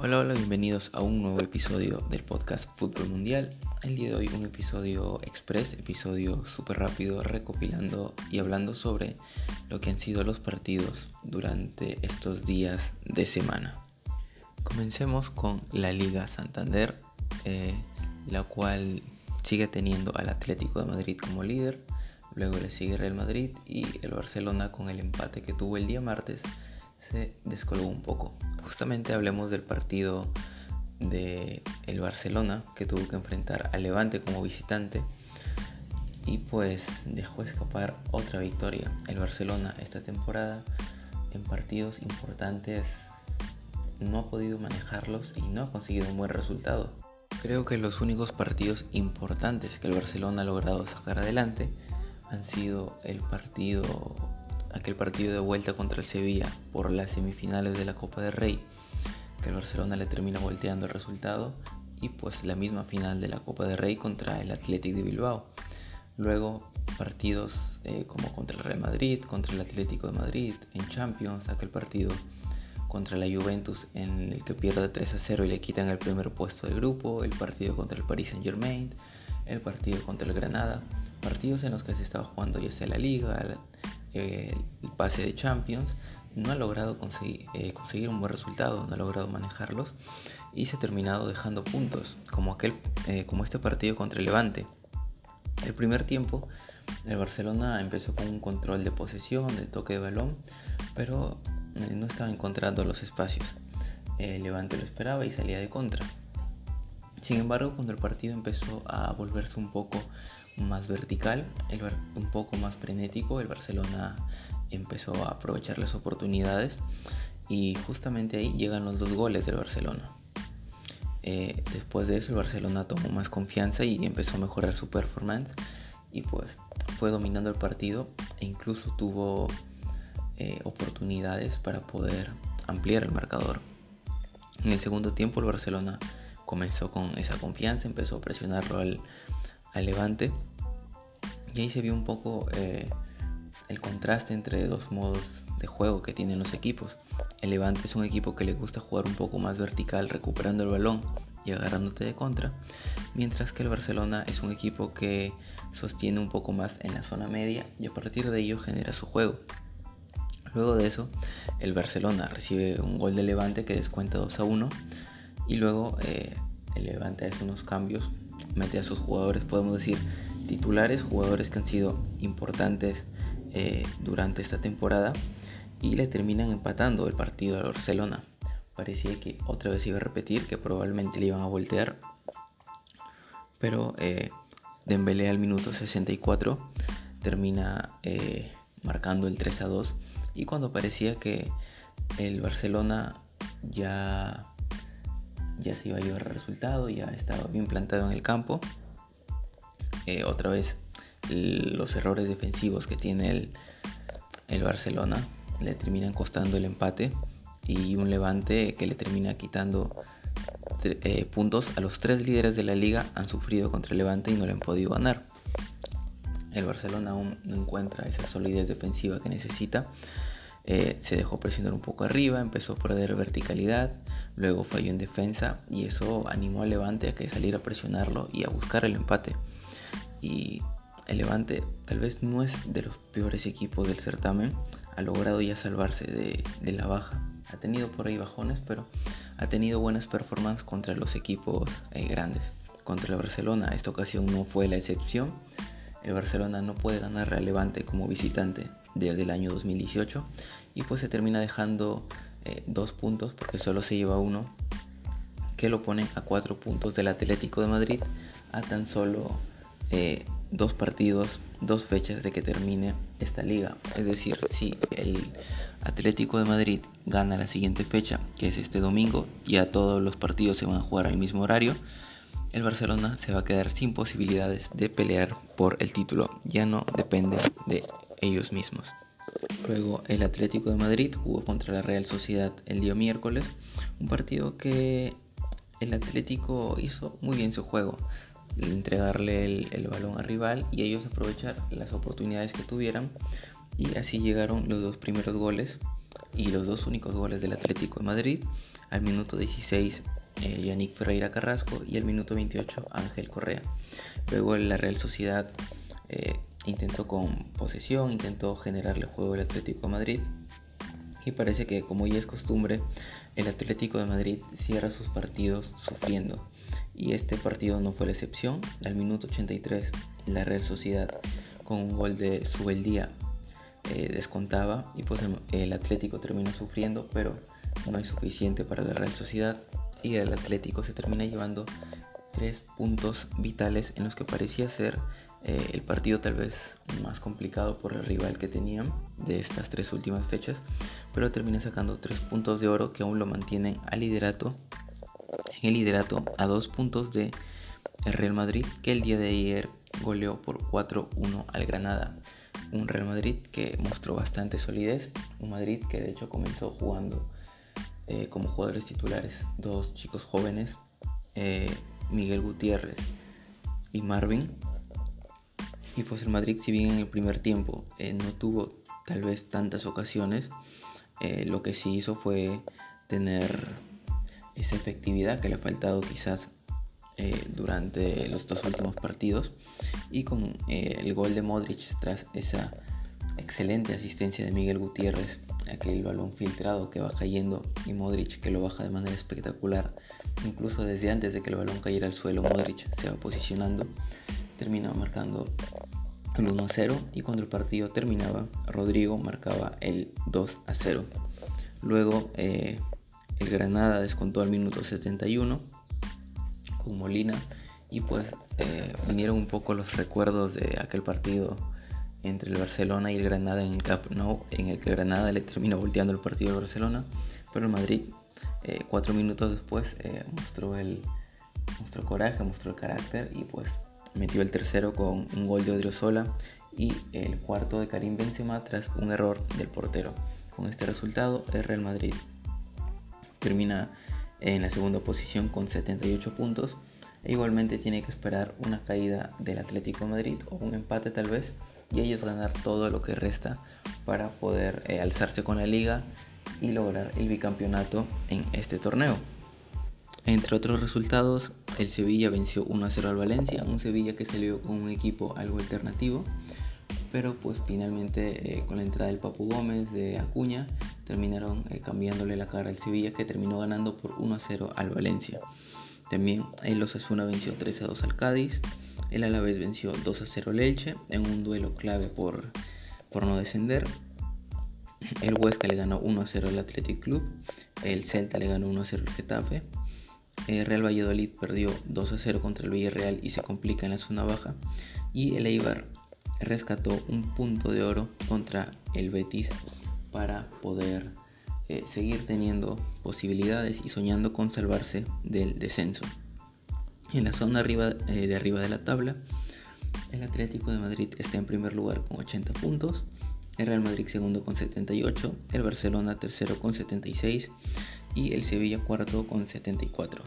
Hola, hola, bienvenidos a un nuevo episodio del podcast Fútbol Mundial. El día de hoy un episodio express, episodio súper rápido, recopilando y hablando sobre lo que han sido los partidos durante estos días de semana. Comencemos con la Liga Santander, eh, la cual sigue teniendo al Atlético de Madrid como líder, luego le sigue Real Madrid y el Barcelona con el empate que tuvo el día martes se descolgó un poco. Justamente hablemos del partido de el Barcelona que tuvo que enfrentar al Levante como visitante y pues dejó escapar otra victoria. El Barcelona esta temporada en partidos importantes no ha podido manejarlos y no ha conseguido un buen resultado. Creo que los únicos partidos importantes que el Barcelona ha logrado sacar adelante han sido el partido aquel partido de vuelta contra el Sevilla por las semifinales de la Copa del Rey, que el Barcelona le termina volteando el resultado, y pues la misma final de la Copa del Rey contra el Athletic de Bilbao. Luego partidos eh, como contra el Real Madrid, contra el Atlético de Madrid, en Champions, aquel partido contra la Juventus en el que pierde 3 a 0 y le quitan el primer puesto del grupo, el partido contra el Paris Saint Germain, el partido contra el Granada, partidos en los que se estaba jugando ya sea la Liga, el pase de Champions, no ha logrado conseguir, eh, conseguir, un buen resultado, no ha logrado manejarlos y se ha terminado dejando puntos, como, aquel, eh, como este partido contra el Levante. El primer tiempo, el Barcelona empezó con un control de posesión, de toque de balón, pero eh, no estaba encontrando los espacios. El Levante lo esperaba y salía de contra. Sin embargo, cuando el partido empezó a volverse un poco más vertical, un poco más frenético. El Barcelona empezó a aprovechar las oportunidades y justamente ahí llegan los dos goles del Barcelona. Eh, después de eso el Barcelona tomó más confianza y empezó a mejorar su performance y pues fue dominando el partido e incluso tuvo eh, oportunidades para poder ampliar el marcador. En el segundo tiempo el Barcelona comenzó con esa confianza, empezó a presionarlo al, al Levante y ahí se vio un poco eh, el contraste entre dos modos de juego que tienen los equipos. El Levante es un equipo que le gusta jugar un poco más vertical, recuperando el balón y agarrándote de contra, mientras que el Barcelona es un equipo que sostiene un poco más en la zona media y a partir de ello genera su juego. Luego de eso, el Barcelona recibe un gol de Levante que descuenta 2 a 1 y luego eh, el Levante hace unos cambios, mete a sus jugadores, podemos decir, titulares, jugadores que han sido importantes eh, durante esta temporada y le terminan empatando el partido al Barcelona. Parecía que otra vez iba a repetir, que probablemente le iban a voltear, pero eh, Dembélé al minuto 64 termina eh, marcando el 3 a 2 y cuando parecía que el Barcelona ya ya se iba a llevar el resultado, ya estaba bien plantado en el campo, eh, otra vez los errores defensivos que tiene el, el Barcelona le terminan costando el empate y un levante que le termina quitando eh, puntos a los tres líderes de la liga han sufrido contra el levante y no le han podido ganar. El Barcelona aún no encuentra esa solidez defensiva que necesita. Eh, se dejó presionar un poco arriba, empezó a perder verticalidad, luego falló en defensa y eso animó al Levante a que saliera a presionarlo y a buscar el empate y el Levante tal vez no es de los peores equipos del certamen, ha logrado ya salvarse de, la baja. Ha tenido por ahí bajones, pero ha tenido buenas performances contra los equipos eh, grandes. Contra el Barcelona, esta ocasión no fue la excepción. El Barcelona no puede ganar al Levante como visitante desde el año 2018 y pues se termina dejando eh, dos puntos porque solo se lleva uno que lo pone a cuatro puntos del Atlético de Madrid a tan solo eh, dos partidos, dos fechas de que termine esta liga. Es decir, si el Atlético de Madrid gana la siguiente fecha, que es este domingo, ya todos los partidos se van a jugar al mismo horario, el Barcelona se va a quedar sin posibilidades de pelear por el título. Ya no depende de ellos mismos. Luego el Atlético de Madrid jugó contra la Real Sociedad el día miércoles, un partido que el Atlético hizo muy bien su juego entregarle el, balón al rival y ellos aprovechar las oportunidades que tuvieran y así llegaron los dos primeros goles y los dos únicos goles del Atlético de Madrid Al minuto 16 eh, Yannick Ferreira Carrasco y al minuto 28 Ángel Correa. Luego la Real Sociedad eh, intentó con posesión, intentó generarle juego al Atlético de Madrid. Y parece que como ya es costumbre el Atlético de Madrid cierra sus partidos sufriendo. Y este partido no fue la excepción. Al minuto 83 la Real Sociedad con un gol de Subeldía eh, descontaba. Y pues el Atlético terminó sufriendo pero no es suficiente para la Real Sociedad. Y el Atlético se termina llevando tres puntos vitales en los que parecía ser eh, el partido tal vez más complicado por el rival que tenían de estas tres últimas fechas, pero termina sacando tres puntos de oro que aún lo mantienen al liderato, en el liderato a dos puntos de el Real Madrid que el día de ayer goleó por 4-1 al Granada. Un Real Madrid que mostró bastante solidez, un Madrid que de hecho comenzó jugando eh, como jugadores titulares, dos chicos jóvenes, eh, Miguel Gutiérrez y Marvin. Y pues el Madrid, si bien en el primer tiempo eh, no tuvo tal vez tantas ocasiones, lo que sí hizo fue tener esa efectividad que le ha faltado quizás durante los dos últimos partidos y con el gol de Modric tras esa excelente asistencia de Miguel Gutiérrez aquel balón filtrado que va cayendo y Modric que lo baja de manera espectacular. Incluso desde antes de que el balón cayera al suelo, Modric se va posicionando, termina marcando el 1 a 0 y cuando el partido terminaba, Rodrigo marcaba el 2 a 0. Luego eh, el Granada descontó al minuto 71 con Molina y pues eh, vinieron un poco los recuerdos de aquel partido entre el Barcelona y el Granada en el Camp Nou, en el que Granada le terminó volteando el partido al Barcelona, pero el Madrid, eh, cuatro minutos después, mostró, el, mostró coraje, mostró el carácter y pues metió el tercero con un gol de Odriozola y el cuarto de Karim Benzema tras un error del portero. Con este resultado, el Real Madrid termina en la segunda posición con 78 puntos e igualmente tiene que esperar una caída del Atlético de Madrid o un empate tal vez y ellos ganar todo lo que resta para poder eh, alzarse con la liga y lograr el bicampeonato en este torneo. Entre otros resultados, el Sevilla venció 1 a 0 al Valencia, un Sevilla que salió con un equipo algo alternativo, pero pues finalmente eh, con la entrada del Papu Gómez de Acuña terminaron eh, cambiándole la cara al Sevilla que terminó ganando por 1 a 0 al Valencia. También el Osasuna venció 3 a 2 al Cádiz, el Alavés venció 2 a 0 al Elche en un duelo clave por, por no descender. El Huesca le ganó 1 a 0 al Athletic Club. El Celta le ganó 1 a 0 al Getafe. Real Valladolid perdió 2 a 0 contra el Villarreal y se complica en la zona baja. Y el Eibar rescató un punto de oro contra el Betis para poder eh, seguir teniendo posibilidades y soñando con salvarse del descenso. En la zona arriba, eh, de arriba de la tabla, el Atlético de Madrid está en primer lugar con 80 puntos, el Real Madrid segundo con 78, el Barcelona tercero con 76 y el Sevilla cuarto con 74.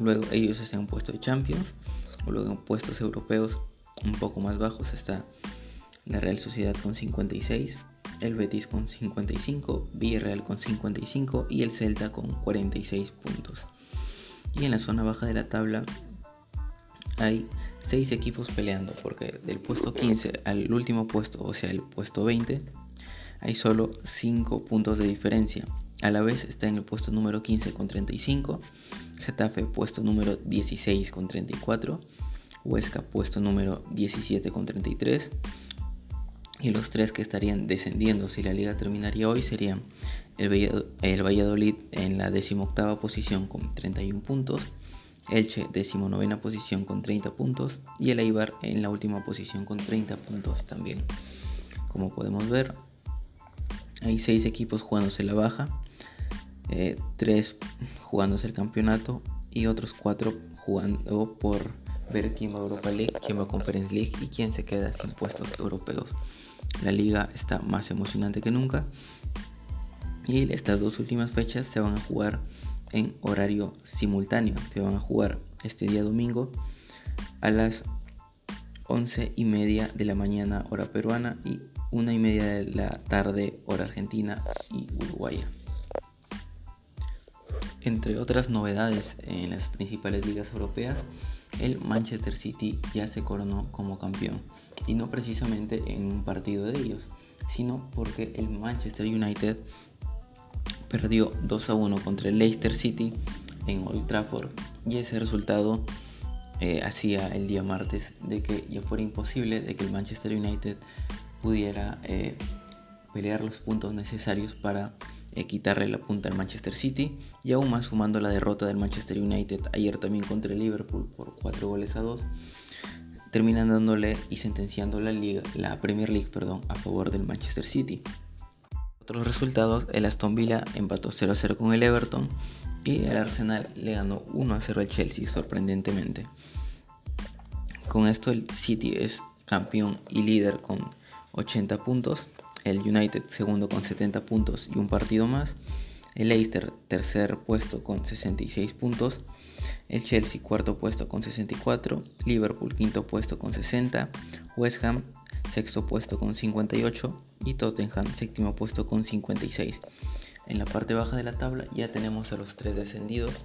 Luego ellos están en puesto Champions, luego en puestos europeos un poco más bajos está la Real Sociedad con 56, el Betis con 55, Villarreal con 55 y el Celta con 46 puntos. Y en la zona baja de la tabla hay 6 equipos peleando, porque del puesto 15 al último puesto, o sea, el puesto 20, hay solo 5 puntos de diferencia. A la vez está en el puesto número 15 con 35, Getafe puesto número 16 con 34, Huesca puesto número 17 con 33, y los tres que estarían descendiendo si la liga terminaría hoy serían el, Valladolid en la decimoctava posición con 31 puntos, Elche decimonovena posición con 30 puntos y el Eibar en la última posición con 30 puntos también. Como podemos ver, hay 6 equipos jugándose la baja, 3 eh, jugándose el campeonato y otros 4 jugando por ver quién va a Europa League, quién va a Conference League y quién se queda sin puestos europeos. La liga está más emocionante que nunca y estas dos últimas fechas se van a jugar en horario simultáneo. Se van a jugar este día domingo a las 11 y media de la mañana hora peruana y una y media de la tarde hora argentina y uruguaya. Entre otras novedades en las principales ligas europeas, el Manchester City ya se coronó como campeón y no precisamente en un partido de ellos, sino porque el Manchester United perdió 2 a 1 contra el Leicester City en Old Trafford y ese resultado eh, hacía el día martes de que ya fuera imposible de que el Manchester United pudiera eh, pelear los puntos necesarios para eh, quitarle la punta al Manchester City y aún más sumando la derrota del Manchester United ayer también contra el Liverpool por 4 goles a 2 terminan dándole y sentenciando la, Liga, la Premier League perdón, a favor del Manchester City. Otros resultados, el Aston Villa empató 0 a 0 con el Everton y el Arsenal le ganó 1 a 0 al Chelsea sorprendentemente. Con esto el City es campeón y líder con 80 puntos, el United segundo con 70 puntos y un partido más, el Leicester tercer puesto con 66 puntos, el Chelsea cuarto puesto con 64, Liverpool quinto puesto con 60, West Ham sexto puesto con 58 y Tottenham séptimo puesto con 56. En la parte baja de la tabla ya tenemos a los tres descendidos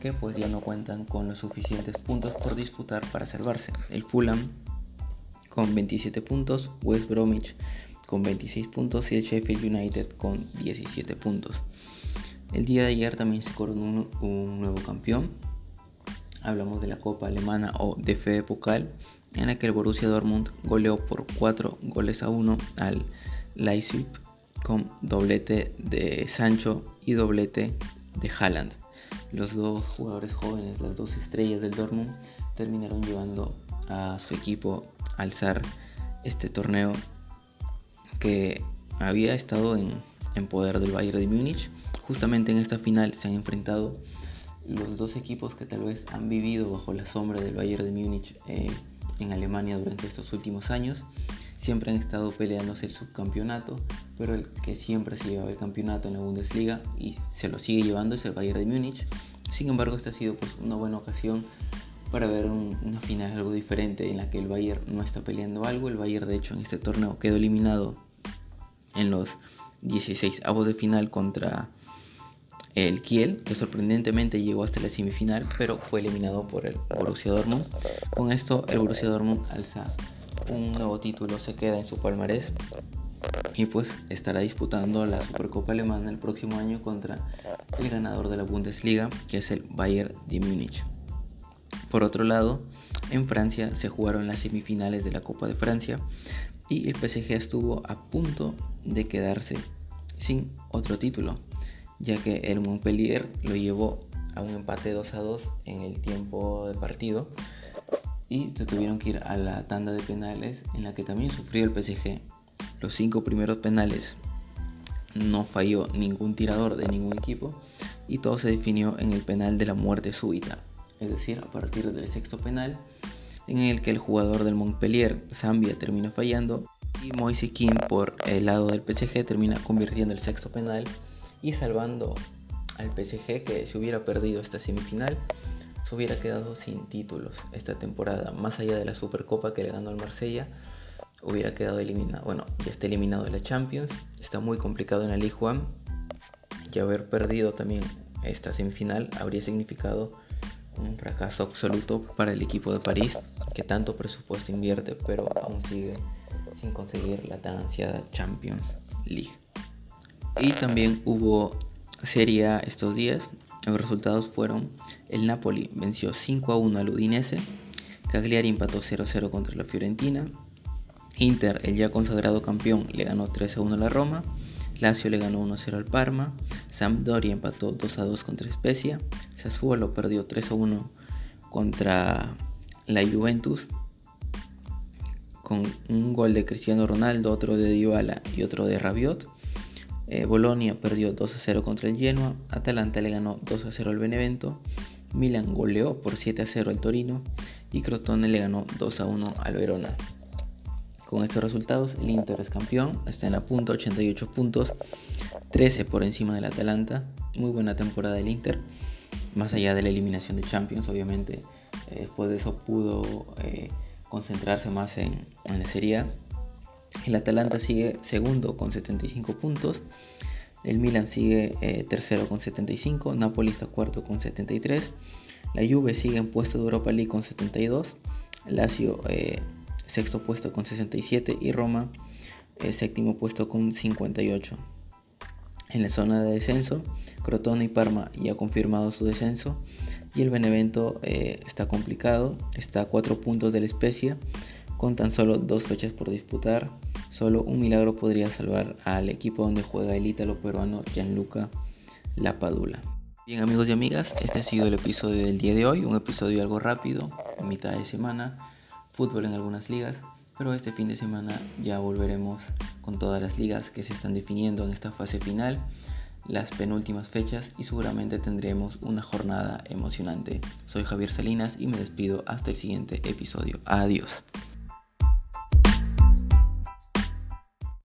que pues ya no cuentan con los suficientes puntos por disputar para salvarse. El Fulham con 27 puntos, West Bromwich con 26 puntos y el Sheffield United con 17 puntos. El día de ayer también se coronó un, nuevo campeón. Hablamos de la Copa Alemana o DFB Pokal, en la que el Borussia Dortmund goleó por 4 goles a 1 al Leipzig con doblete de Sancho y doblete de Haaland. Los dos jugadores jóvenes, las dos estrellas del Dortmund, terminaron llevando a su equipo a alzar este torneo que había estado en, poder del Bayern de Múnich. Justamente en esta final se han enfrentado los dos equipos que tal vez han vivido bajo la sombra del Bayern de Múnich eh, en Alemania durante estos últimos años. Siempre han estado peleándose el subcampeonato, pero el que siempre se lleva el campeonato en la Bundesliga y se lo sigue llevando es el Bayern de Múnich. Sin embargo, esta ha sido pues, una buena ocasión para ver una final algo diferente en la que el Bayern no está peleando algo. El Bayern, de hecho, en este torneo quedó eliminado en los 16 avos de final contra el Kiel, que sorprendentemente llegó hasta la semifinal, pero fue eliminado por el Borussia Dortmund. Con esto, el Borussia Dortmund alza un nuevo título, se queda en su palmarés y pues estará disputando la Supercopa Alemana el próximo año contra el ganador de la Bundesliga, que es el Bayern de Múnich. Por otro lado, en Francia se jugaron las semifinales de la Copa de Francia y el PSG estuvo a punto de quedarse sin otro título, ya que el Montpellier lo llevó a un empate 2 a 2 en el tiempo de partido y se tuvieron que ir a la tanda de penales en la que también sufrió el PSG. Los cinco primeros penales no falló ningún tirador de ningún equipo y todo se definió en el penal de la muerte súbita, es decir, a partir del sexto penal en el que el jugador del Montpellier, Zambia, termina fallando y Moise por el lado del PSG termina convirtiendo el sexto penal y salvando al PSG que si hubiera perdido esta semifinal se hubiera quedado sin títulos esta temporada, más allá de la Supercopa que le ganó al Marsella, hubiera quedado eliminado, bueno, ya está eliminado de la Champions, está muy complicado en la Ligue 1 y haber perdido también esta semifinal habría significado un fracaso absoluto para el equipo de París que tanto presupuesto invierte pero aún sigue sin conseguir la tan ansiada Champions League. Y también hubo Serie A estos días. Los resultados fueron el Napoli venció 5 a 1 al Udinese, Cagliari empató 0-0 contra la Fiorentina, Inter, el ya consagrado campeón, le ganó 3 a 1 a la Roma, Lazio le ganó 1-0 al Parma, Sampdoria empató 2-2 contra Spezia, Sassuolo perdió 3-1 contra la Juventus con un gol de Cristiano Ronaldo, otro de Dybala y otro de Rabiot. Eh, Bolonia perdió 2-0 contra el Genoa, Atalanta le ganó 2-0 al Benevento, Milan goleó por 7-0 al Torino y Crotone le ganó 2-1 al Verona. Con estos resultados, el Inter es campeón, está en la punta, 88 puntos, 13 por encima del Atalanta. Muy buena temporada del Inter, más allá de la eliminación de Champions, obviamente. Eh, después de eso pudo eh, concentrarse más en, la Serie. El Atalanta sigue segundo con 75 puntos. El Milan sigue eh, tercero con 75, Napoli está cuarto con 73, la Juve sigue en puesto de Europa League con 72, Lazio eh, sexto puesto con 67 y Roma eh, séptimo puesto con 58. En la zona de descenso, Crotone y Parma ya han confirmado su descenso y el Benevento está complicado, está a 4 puntos de la especie con tan solo dos fechas por disputar. Solo un milagro podría salvar al equipo donde juega el ítalo peruano Gianluca Lapadula. Bien amigos y amigas, este ha sido el episodio del día de hoy, un episodio algo rápido, mitad de semana, fútbol en algunas ligas, pero este fin de semana ya volveremos con todas las ligas que se están definiendo en esta fase final, las penúltimas fechas y seguramente tendremos una jornada emocionante. Soy Javier Salinas y me despido hasta el siguiente episodio. Adiós.